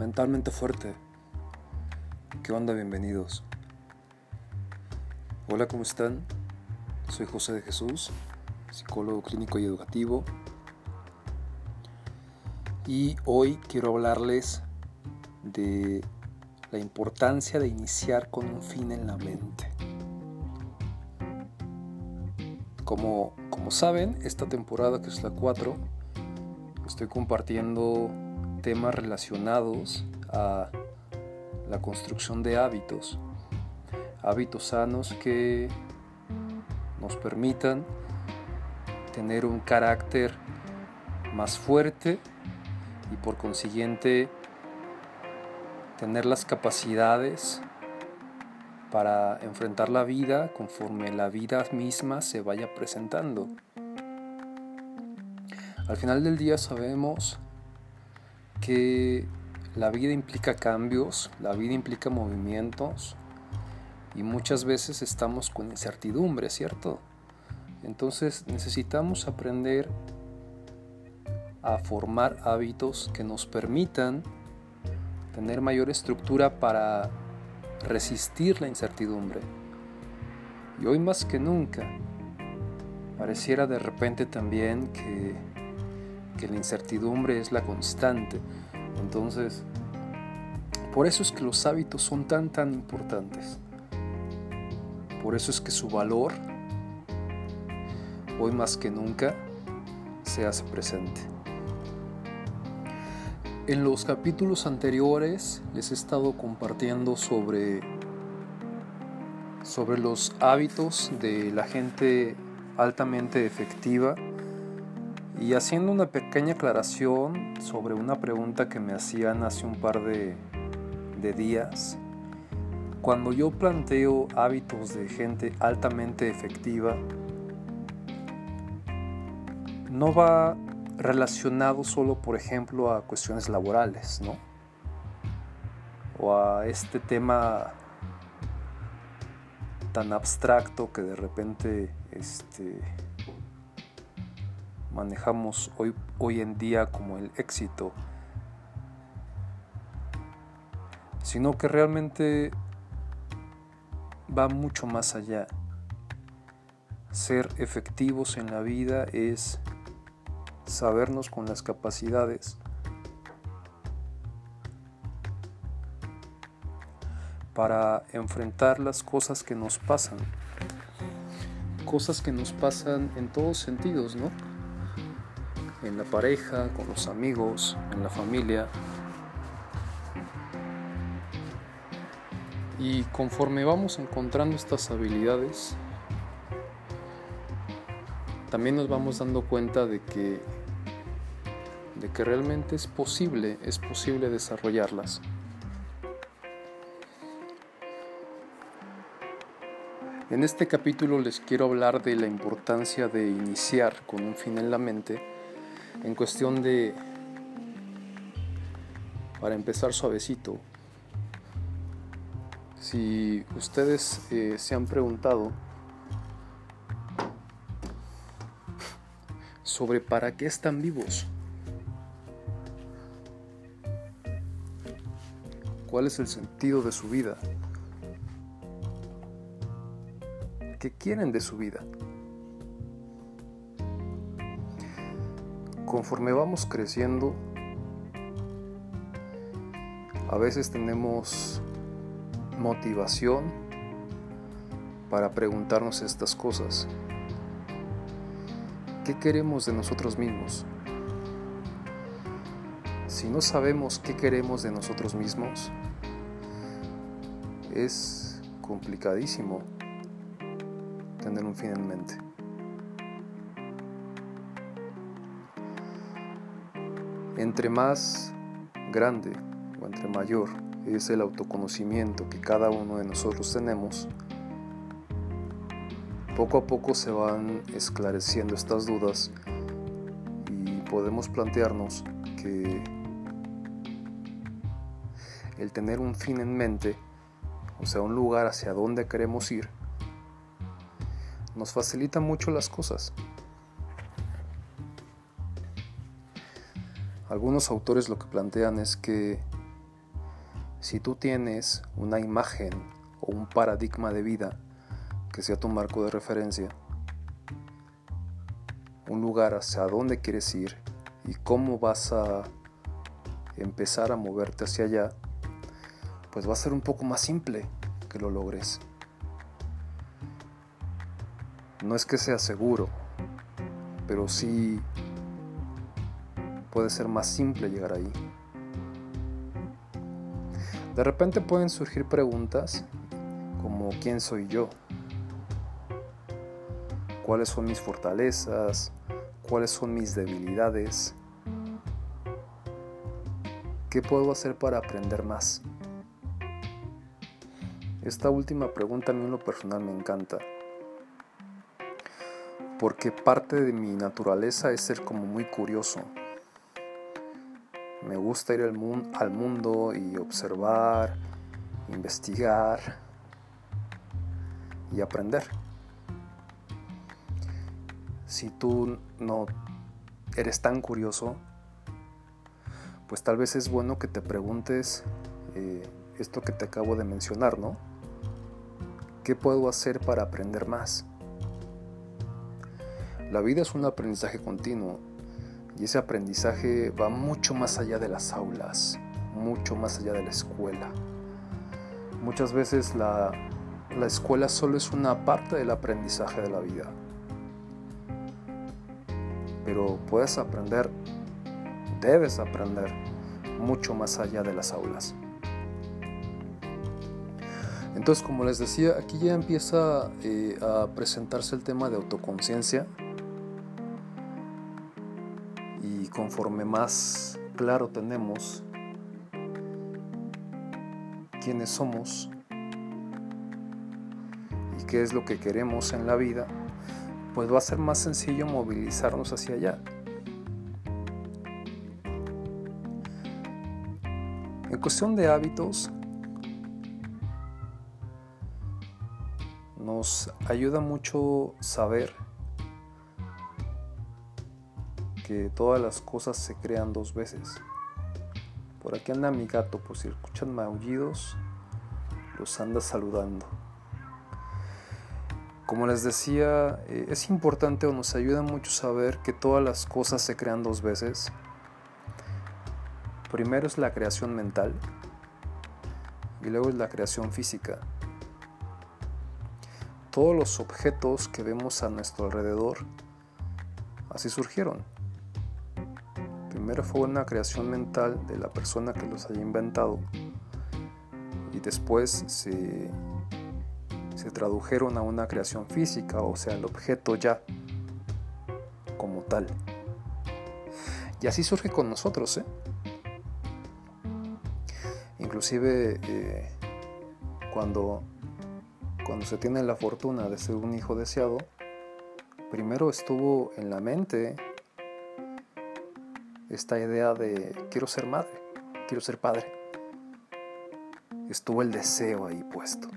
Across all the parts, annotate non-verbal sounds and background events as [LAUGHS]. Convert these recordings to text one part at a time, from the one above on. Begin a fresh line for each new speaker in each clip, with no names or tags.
mentalmente fuerte. ¿Qué onda? Bienvenidos. Hola, ¿cómo están? Soy José de Jesús, psicólogo clínico y educativo. Y hoy quiero hablarles de la importancia de iniciar con un fin en la mente. Como, como saben, esta temporada que es la 4, estoy compartiendo temas relacionados a la construcción de hábitos, hábitos sanos que nos permitan tener un carácter más fuerte y por consiguiente tener las capacidades para enfrentar la vida conforme la vida misma se vaya presentando. Al final del día sabemos que la vida implica cambios, la vida implica movimientos y muchas veces estamos con incertidumbre, ¿cierto? Entonces necesitamos aprender a formar hábitos que nos permitan tener mayor estructura para resistir la incertidumbre. Y hoy más que nunca, pareciera de repente también que que la incertidumbre es la constante. Entonces, por eso es que los hábitos son tan, tan importantes. Por eso es que su valor, hoy más que nunca, se hace presente. En los capítulos anteriores les he estado compartiendo sobre, sobre los hábitos de la gente altamente efectiva y haciendo una pequeña aclaración sobre una pregunta que me hacían hace un par de, días, cuando yo planteo hábitos de gente altamente efectiva, no va relacionado solo, por ejemplo, a cuestiones laborales, ¿no? O a este tema tan abstracto que de repente este, manejamos hoy, hoy en día como el éxito, sino que realmente va mucho más allá. Ser efectivos en la vida es sabernos con las capacidades para enfrentar las cosas que nos pasan. Cosas que nos pasan en todos sentidos, ¿no? En la pareja, con los amigos, en la familia. Y conforme vamos encontrando estas habilidades, también nos vamos dando cuenta de que de que realmente es posible, es posible desarrollarlas. En este capítulo les quiero hablar de la importancia de iniciar con un fin en la mente en cuestión de, para empezar suavecito, si ustedes eh, se han preguntado sobre para qué están vivos, cuál es el sentido de su vida, qué quieren de su vida. Conforme vamos creciendo, a veces tenemos motivación para preguntarnos estas cosas. ¿Qué queremos de nosotros mismos? Si no sabemos qué queremos de nosotros mismos, es complicadísimo tener un fin en mente. Entre más grande o entre mayor es el autoconocimiento que cada uno de nosotros tenemos, poco a poco se van esclareciendo estas dudas y podemos plantearnos que el tener un fin en mente, o sea, un lugar hacia donde queremos ir, nos facilita mucho las cosas. Algunos autores lo que plantean es que Si tú tienes una imagen o un paradigma de vida que sea tu marco de referencia, un lugar hacia dónde quieres ir y cómo vas a empezar a moverte hacia allá, pues va a ser un poco más simple que lo logres. No es que sea seguro, pero sí puede ser más simple llegar ahí. De repente pueden surgir preguntas como ¿quién soy yo? ¿Cuáles son mis fortalezas? ¿Cuáles son mis debilidades? ¿Qué puedo hacer para aprender más? Esta última pregunta a mí en lo personal me encanta, porque parte de mi naturaleza es ser como muy curioso. Me gusta ir al, mundo y observar, investigar y aprender. Si tú no eres tan curioso, pues tal vez es bueno que te preguntes eh, esto que te acabo de mencionar, ¿no? ¿Qué puedo hacer para aprender más? La vida es un aprendizaje continuo y ese aprendizaje va mucho más allá de las aulas, mucho más allá de la escuela. Muchas veces la, la escuela solo es una parte del aprendizaje de la vida. Pero puedes aprender, debes aprender mucho más allá de las aulas. Entonces, como les decía, aquí ya empieza eh, a presentarse el tema de autoconciencia conforme más claro tenemos quiénes somos y qué es lo que queremos en la vida, pues va a ser más sencillo movilizarnos hacia allá. En cuestión de hábitos, nos ayuda mucho saber que todas las cosas se crean dos veces. Por aquí anda mi gato, por si escuchan maullidos, los anda saludando. Como les decía, eh, es importante o nos ayuda mucho saber que todas las cosas se crean dos veces. Primero es la creación mental y luego es la creación física todos los objetos que vemos a nuestro alrededor así surgieron. Primero fue una creación mental de la persona que los haya inventado y después se, se tradujeron a una creación física, o sea, el objeto ya como tal. Y así surge con nosotros, ¿eh? Inclusive eh, cuando cuando se tiene la fortuna de ser un hijo deseado, primero estuvo en la mente esta idea de quiero ser madre, quiero ser padre. Estuvo el deseo ahí puesto.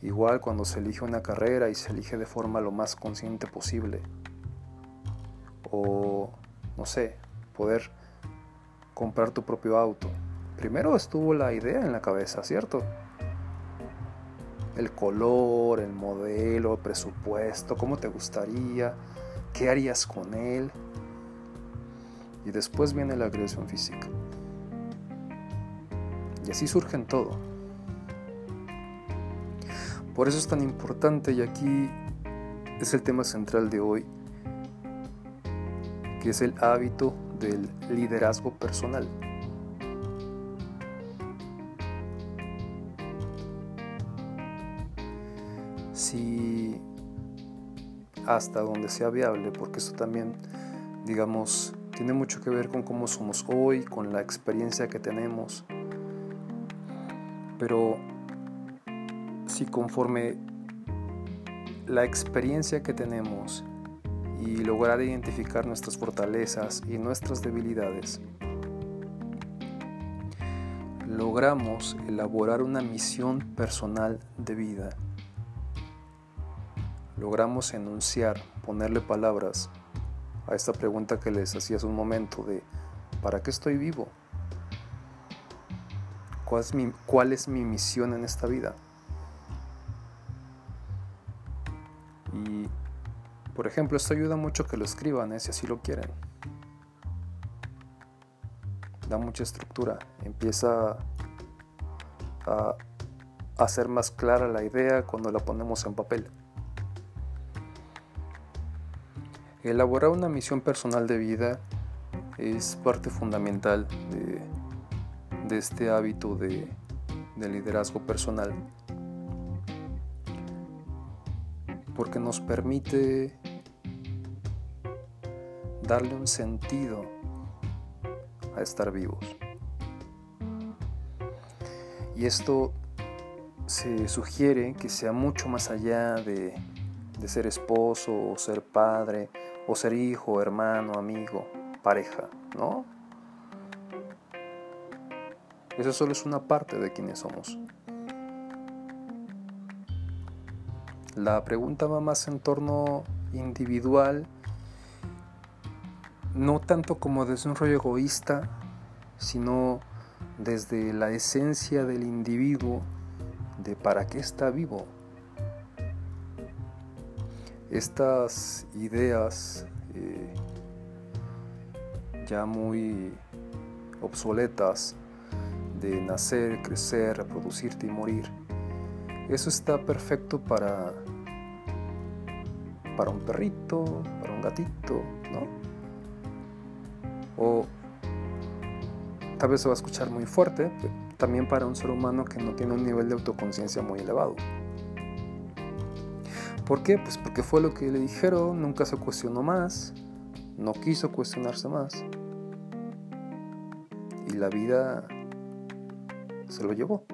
Igual cuando se elige una carrera y se elige de forma lo más consciente posible. O, no sé, poder comprar tu propio auto primero estuvo la idea en la cabeza, ¿cierto? El color, el modelo, el presupuesto, cómo te gustaría, qué harías con él. Y después viene la creación física. Y así surgen todo. Por eso es tan importante y aquí es el tema central de hoy, que es el hábito del liderazgo personal. Hasta donde sea viable, porque eso también, digamos, tiene mucho que ver con cómo somos hoy, con la experiencia que tenemos. Pero si conforme la experiencia que tenemos y lograr identificar nuestras fortalezas y nuestras debilidades, logramos elaborar una misión personal de vida logramos enunciar, ponerle palabras a esta pregunta que les hacía hace un momento de ¿para qué estoy vivo? cuál es mi, misión en esta vida. Y, por ejemplo, esto ayuda mucho que lo escriban, ¿eh? si así lo quieren. Da mucha estructura, empieza a hacer más clara la idea cuando la ponemos en papel. Elaborar una misión personal de vida es parte fundamental de, este hábito de, de liderazgo personal porque nos permite darle un sentido a estar vivos. Y esto se sugiere que sea mucho más allá de, ser esposo o ser padre o ser hijo, hermano, amigo, pareja, ¿no? Eso solo es una parte de quienes somos. La pregunta va más en torno individual, no tanto como desde un rollo egoísta, sino desde la esencia del individuo de para qué está vivo. Estas ideas eh, ya muy obsoletas de nacer, crecer, reproducirte y morir, eso está perfecto para, para un perrito, para un gatito, ¿no? O tal vez se va a escuchar muy fuerte, también para un ser humano que no tiene un nivel de autoconciencia muy elevado. ¿Por qué? Pues porque fue lo que le dijeron, nunca se cuestionó más, no quiso cuestionarse más. Y la vida se lo llevó.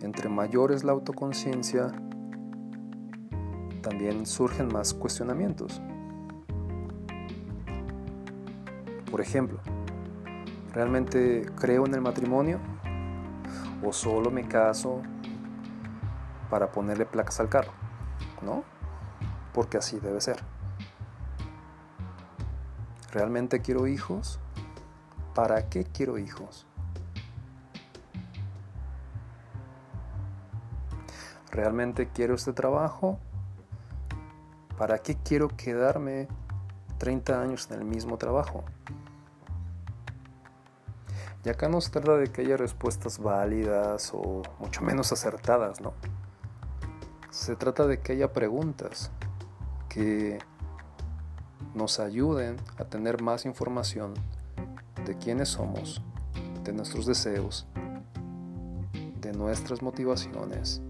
Entre mayor es la autoconciencia, también surgen más cuestionamientos. Por ejemplo, ¿Realmente creo en el matrimonio? ¿O solo me caso para ponerle placas al carro? ¿No? Porque así debe ser. ¿Realmente quiero hijos? ¿Para qué quiero hijos? ¿Realmente quiero este trabajo? ¿Para qué quiero quedarme 30 años en el mismo trabajo? Y acá no se trata de que haya respuestas válidas o mucho menos acertadas, ¿no? Se trata de que haya preguntas que nos ayuden a tener más información de quiénes somos, de nuestros deseos, de nuestras motivaciones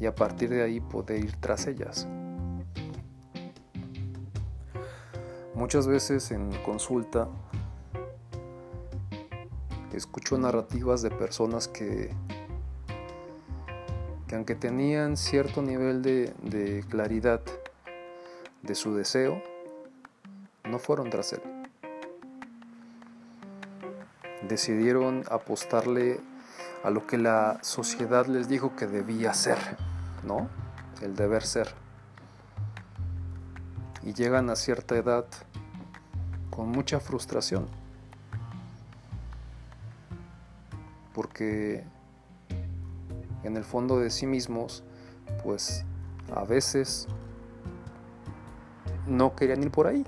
y a partir de ahí poder ir tras ellas. Muchas veces en consulta escucho narrativas de personas que, que aunque tenían cierto nivel de, claridad de su deseo, no fueron tras él. Decidieron apostarle a lo que la sociedad les dijo que debía ser, ¿no? El deber ser. Y llegan a cierta edad con mucha frustración porque en el fondo de sí mismos, pues a veces no querían ir por ahí,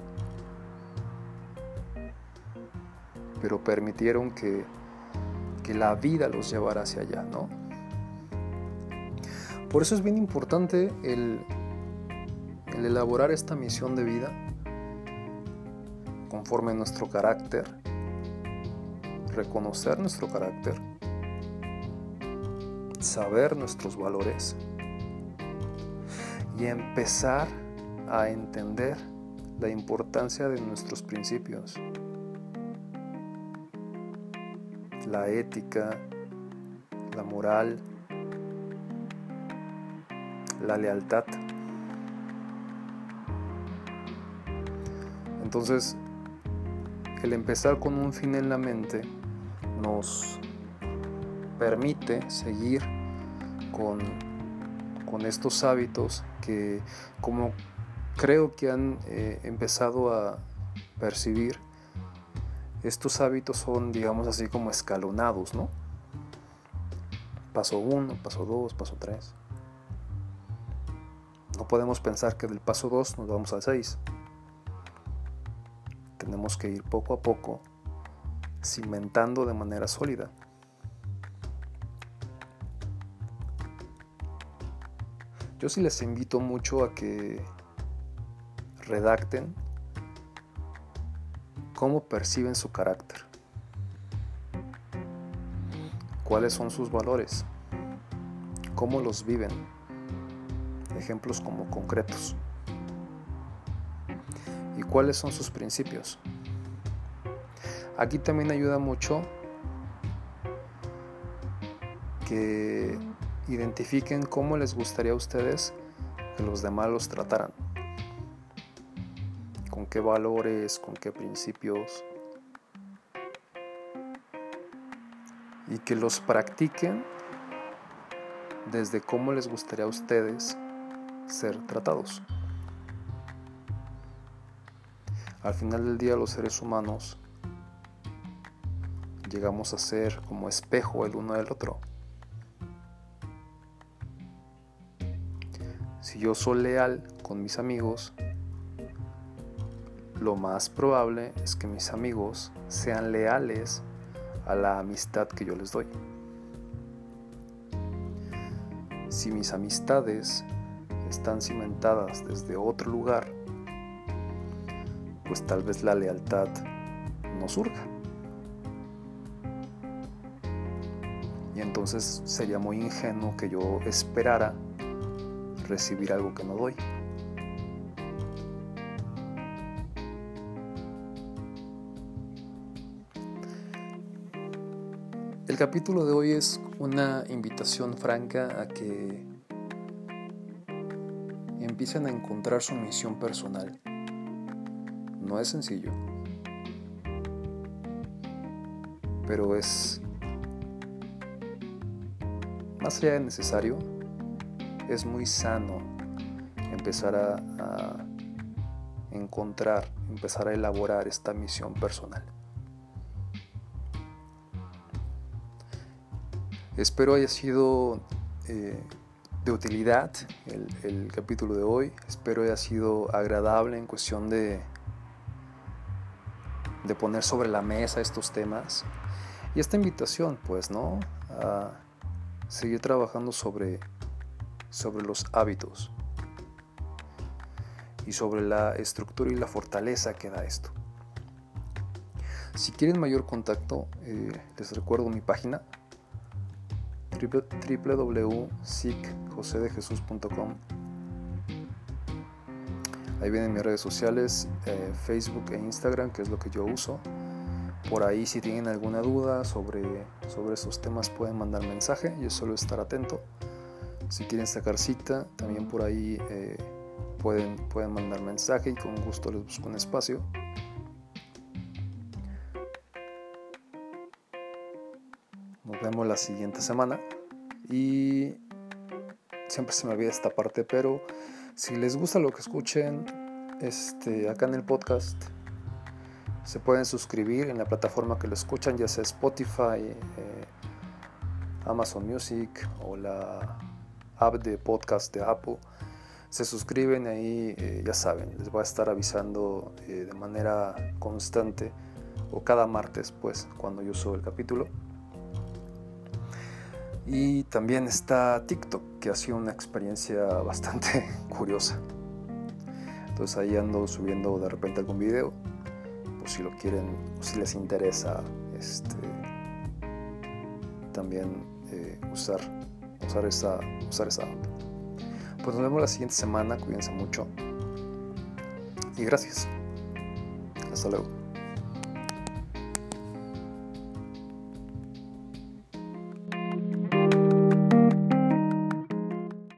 pero permitieron que, que la vida los llevara hacia allá, ¿no? Por eso es bien importante el, el elaborar esta misión de vida conforme a nuestro carácter, reconocer nuestro carácter saber nuestros valores y empezar a entender la importancia de nuestros principios, la ética, la moral, la lealtad. Entonces, el empezar con un fin en la mente nos permite seguir con, con estos hábitos que como creo que han eh, empezado a percibir, estos hábitos son, digamos así, como escalonados, ¿no? Paso 1, paso 2, paso 3. No podemos pensar que del paso 2 nos vamos al 6. Tenemos que ir poco a poco cimentando de manera sólida. Yo sí les invito mucho a que redacten cómo perciben su carácter, cuáles son sus valores, cómo los viven, ejemplos como concretos, y cuáles son sus principios. Aquí también ayuda mucho que identifiquen cómo les gustaría a ustedes que los demás los trataran con qué valores, con qué principios. Y que los practiquen desde cómo les gustaría a ustedes ser tratados. Al final del día los seres humanos llegamos a ser como espejo el uno del otro. Yo soy leal con mis amigos, lo más probable es que mis amigos sean leales a la amistad que yo les doy. Si mis amistades están cimentadas desde otro lugar, pues tal vez la lealtad no surja. Y entonces sería muy ingenuo que yo esperara recibir algo que no doy. El capítulo de hoy es una invitación franca a que empiecen a encontrar su misión personal. No es sencillo, pero es más allá de necesario, es muy sano empezar a, encontrar, empezar a elaborar esta misión personal. Espero haya sido eh, de utilidad el, capítulo de hoy. Espero haya sido agradable en cuestión de, de poner sobre la mesa estos temas. Y esta invitación, pues, ¿no? A seguir trabajando sobre, sobre los hábitos y sobre la estructura y la fortaleza que da esto. Si quieren mayor contacto, eh, les recuerdo mi página www.sicjosedejesus.com. Ahí vienen mis redes sociales, eh, Facebook e Instagram, que es lo que yo uso. Por ahí si tienen alguna duda sobre, sobre estos temas pueden mandar mensaje, yo suelo estar atento. Si quieren sacar cita, también por ahí eh, pueden, pueden mandar mensaje y con gusto les busco un espacio. Nos vemos la siguiente semana. Y siempre se me olvida esta parte, pero si les gusta lo que escuchen este, acá en el podcast, se pueden suscribir en la plataforma que lo escuchan, ya sea Spotify, eh, Amazon Music o la app de podcast de Apple. Se suscriben ahí, eh, ya saben, les voy a estar avisando eh, de manera constante o cada martes, pues, cuando yo subo el capítulo. Y también está TikTok, que ha sido una experiencia [LAUGHS] bastante curiosa. Entonces ahí ando subiendo de repente algún video, por si lo quieren, si les interesa este, también eh, usar, usar, esa, usar esa Pues nos vemos la siguiente semana, cuídense mucho y gracias. Hasta luego.